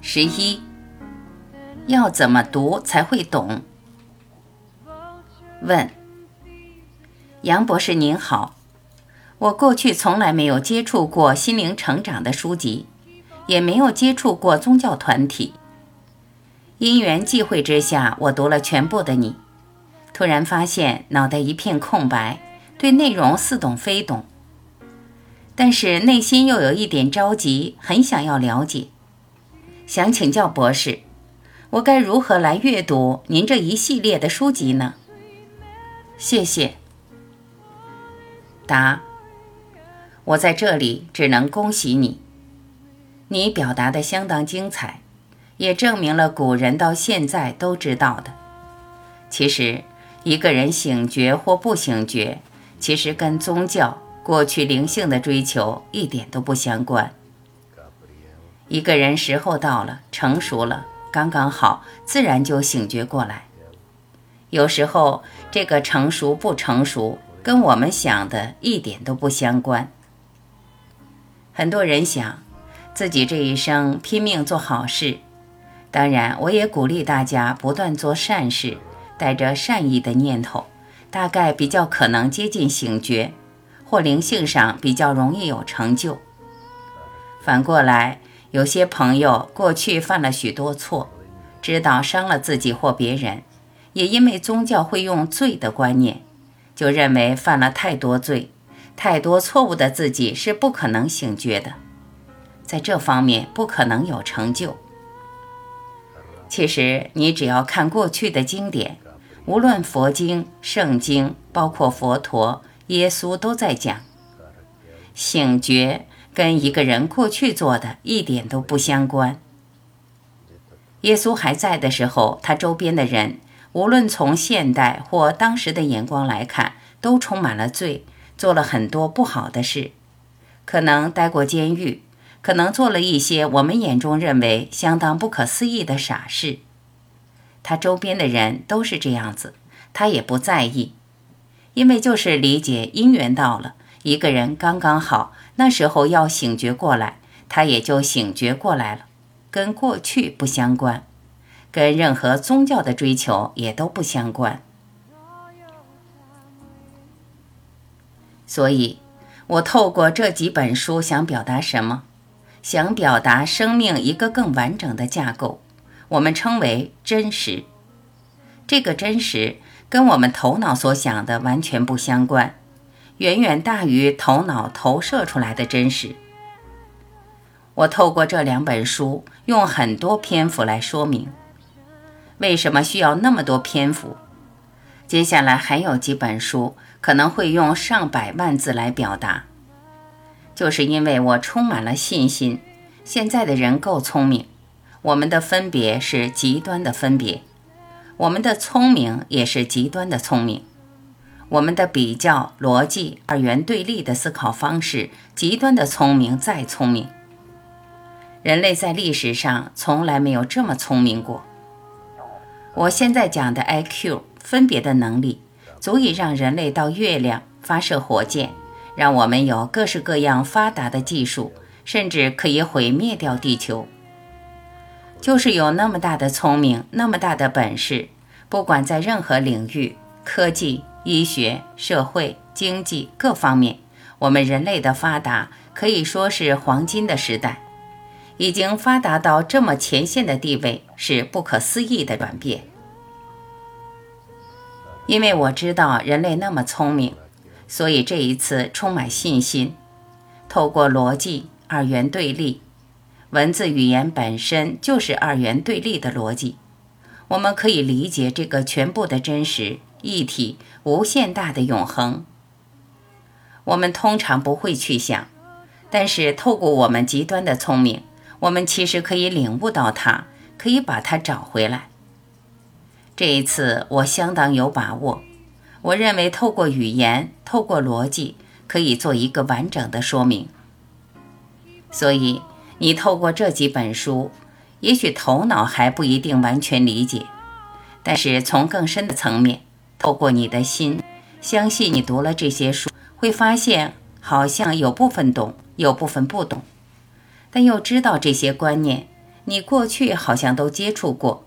十一，要怎么读才会懂？问：杨博士您好，我过去从来没有接触过心灵成长的书籍，也没有接触过宗教团体。因缘际会之下，我读了全部的你，突然发现脑袋一片空白，对内容似懂非懂，但是内心又有一点着急，很想要了解。想请教博士，我该如何来阅读您这一系列的书籍呢？谢谢。答：我在这里只能恭喜你，你表达的相当精彩，也证明了古人到现在都知道的。其实，一个人醒觉或不醒觉，其实跟宗教、过去灵性的追求一点都不相关。一个人时候到了，成熟了，刚刚好，自然就醒觉过来。有时候，这个成熟不成熟，跟我们想的一点都不相关。很多人想自己这一生拼命做好事，当然，我也鼓励大家不断做善事，带着善意的念头，大概比较可能接近醒觉，或灵性上比较容易有成就。反过来。有些朋友过去犯了许多错，知道伤了自己或别人，也因为宗教会用罪的观念，就认为犯了太多罪、太多错误的自己是不可能醒觉的，在这方面不可能有成就。其实你只要看过去的经典，无论佛经、圣经，包括佛陀、耶稣都在讲醒觉。跟一个人过去做的一点都不相关。耶稣还在的时候，他周边的人，无论从现代或当时的眼光来看，都充满了罪，做了很多不好的事，可能待过监狱，可能做了一些我们眼中认为相当不可思议的傻事。他周边的人都是这样子，他也不在意，因为就是理解因缘到了，一个人刚刚好。那时候要醒觉过来，他也就醒觉过来了，跟过去不相关，跟任何宗教的追求也都不相关。所以，我透过这几本书想表达什么？想表达生命一个更完整的架构，我们称为真实。这个真实跟我们头脑所想的完全不相关。远远大于头脑投射出来的真实。我透过这两本书，用很多篇幅来说明为什么需要那么多篇幅。接下来还有几本书可能会用上百万字来表达，就是因为我充满了信心。现在的人够聪明，我们的分别是极端的分别，我们的聪明也是极端的聪明。我们的比较逻辑二元对立的思考方式，极端的聪明再聪明，人类在历史上从来没有这么聪明过。我现在讲的 IQ 分别的能力，足以让人类到月亮发射火箭，让我们有各式各样发达的技术，甚至可以毁灭掉地球。就是有那么大的聪明，那么大的本事，不管在任何领域，科技。医学、社会、经济各方面，我们人类的发达可以说是黄金的时代，已经发达到这么前线的地位，是不可思议的转变。因为我知道人类那么聪明，所以这一次充满信心。透过逻辑二元对立，文字语言本身就是二元对立的逻辑，我们可以理解这个全部的真实。一体无限大的永恒，我们通常不会去想，但是透过我们极端的聪明，我们其实可以领悟到它，可以把它找回来。这一次我相当有把握，我认为透过语言，透过逻辑，可以做一个完整的说明。所以你透过这几本书，也许头脑还不一定完全理解，但是从更深的层面。透过你的心，相信你读了这些书，会发现好像有部分懂，有部分不懂。但又知道这些观念，你过去好像都接触过，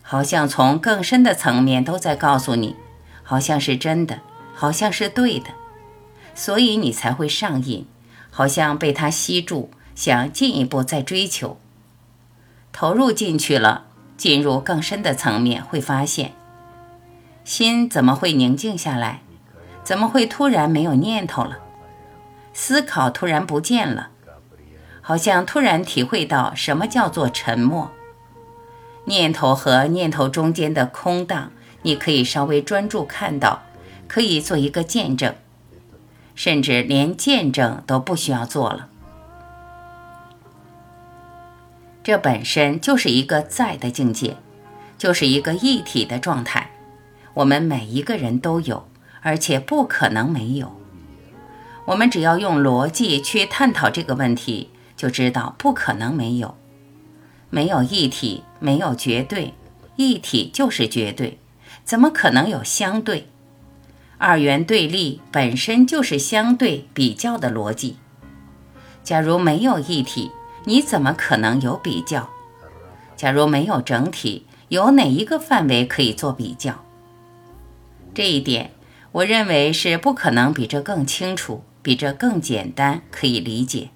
好像从更深的层面都在告诉你，好像是真的，好像是对的，所以你才会上瘾，好像被它吸住，想进一步再追求，投入进去了，进入更深的层面，会发现，心怎么会宁静下来？怎么会突然没有念头了？思考突然不见了。好像突然体会到什么叫做沉默，念头和念头中间的空荡，你可以稍微专注看到，可以做一个见证，甚至连见证都不需要做了。这本身就是一个在的境界，就是一个一体的状态，我们每一个人都有，而且不可能没有。我们只要用逻辑去探讨这个问题。就知道不可能没有，没有一体，没有绝对，一体就是绝对，怎么可能有相对？二元对立本身就是相对比较的逻辑。假如没有一体，你怎么可能有比较？假如没有整体，有哪一个范围可以做比较？这一点，我认为是不可能比这更清楚，比这更简单，可以理解。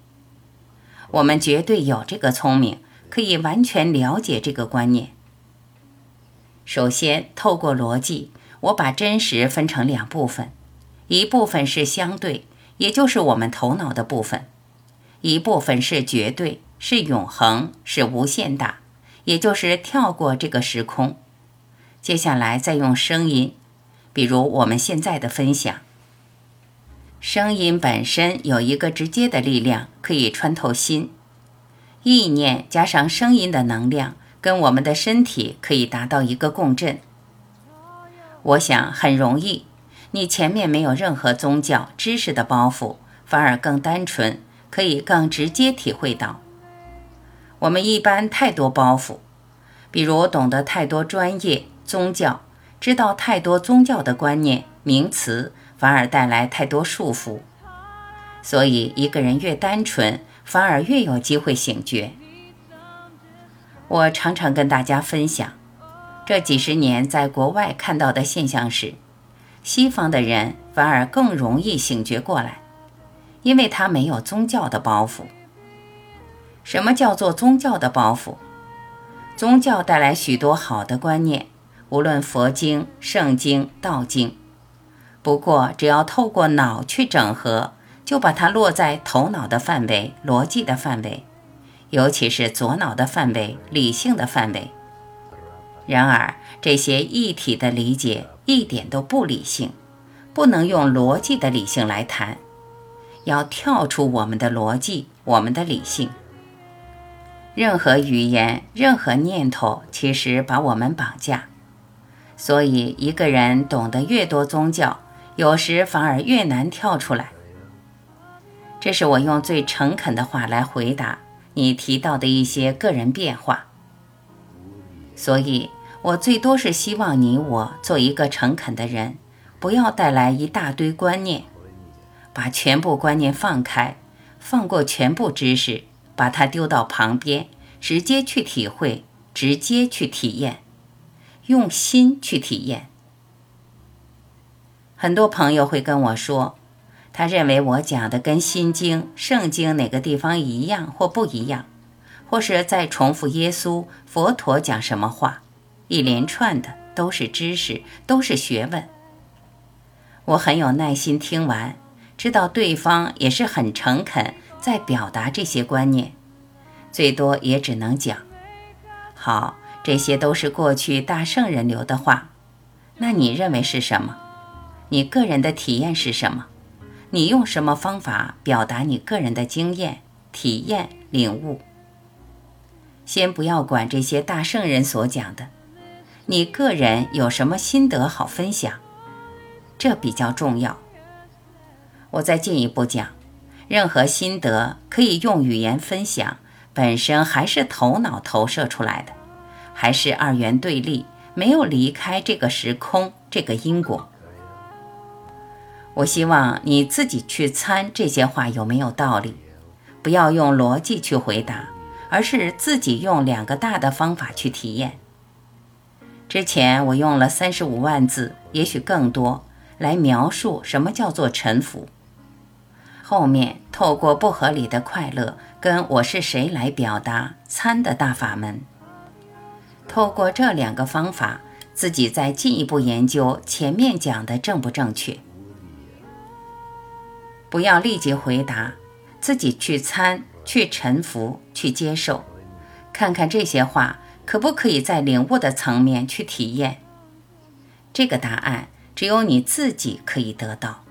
我们绝对有这个聪明，可以完全了解这个观念。首先，透过逻辑，我把真实分成两部分：一部分是相对，也就是我们头脑的部分；一部分是绝对，是永恒，是无限大，也就是跳过这个时空。接下来，再用声音，比如我们现在的分享。声音本身有一个直接的力量，可以穿透心。意念加上声音的能量，跟我们的身体可以达到一个共振。我想很容易，你前面没有任何宗教知识的包袱，反而更单纯，可以更直接体会到。我们一般太多包袱，比如懂得太多专业宗教，知道太多宗教的观念名词。反而带来太多束缚，所以一个人越单纯，反而越有机会醒觉。我常常跟大家分享，这几十年在国外看到的现象是，西方的人反而更容易醒觉过来，因为他没有宗教的包袱。什么叫做宗教的包袱？宗教带来许多好的观念，无论佛经、圣经、道经。不过，只要透过脑去整合，就把它落在头脑的范围、逻辑的范围，尤其是左脑的范围、理性的范围。然而，这些一体的理解一点都不理性，不能用逻辑的理性来谈，要跳出我们的逻辑、我们的理性。任何语言、任何念头，其实把我们绑架。所以，一个人懂得越多宗教，有时反而越难跳出来。这是我用最诚恳的话来回答你提到的一些个人变化。所以，我最多是希望你我做一个诚恳的人，不要带来一大堆观念，把全部观念放开，放过全部知识，把它丢到旁边，直接去体会，直接去体验，用心去体验。很多朋友会跟我说，他认为我讲的跟《心经》《圣经》哪个地方一样或不一样，或是在重复耶稣、佛陀讲什么话，一连串的都是知识，都是学问。我很有耐心听完，知道对方也是很诚恳在表达这些观念，最多也只能讲：好，这些都是过去大圣人留的话，那你认为是什么？你个人的体验是什么？你用什么方法表达你个人的经验、体验、领悟？先不要管这些大圣人所讲的，你个人有什么心得好分享？这比较重要。我再进一步讲，任何心得可以用语言分享，本身还是头脑投射出来的，还是二元对立，没有离开这个时空、这个因果。我希望你自己去参这些话有没有道理，不要用逻辑去回答，而是自己用两个大的方法去体验。之前我用了三十五万字，也许更多，来描述什么叫做臣服。后面透过不合理的快乐跟我是谁来表达参的大法门。透过这两个方法，自己再进一步研究前面讲的正不正确。不要立即回答，自己去参、去臣服、去接受，看看这些话可不可以在领悟的层面去体验。这个答案只有你自己可以得到。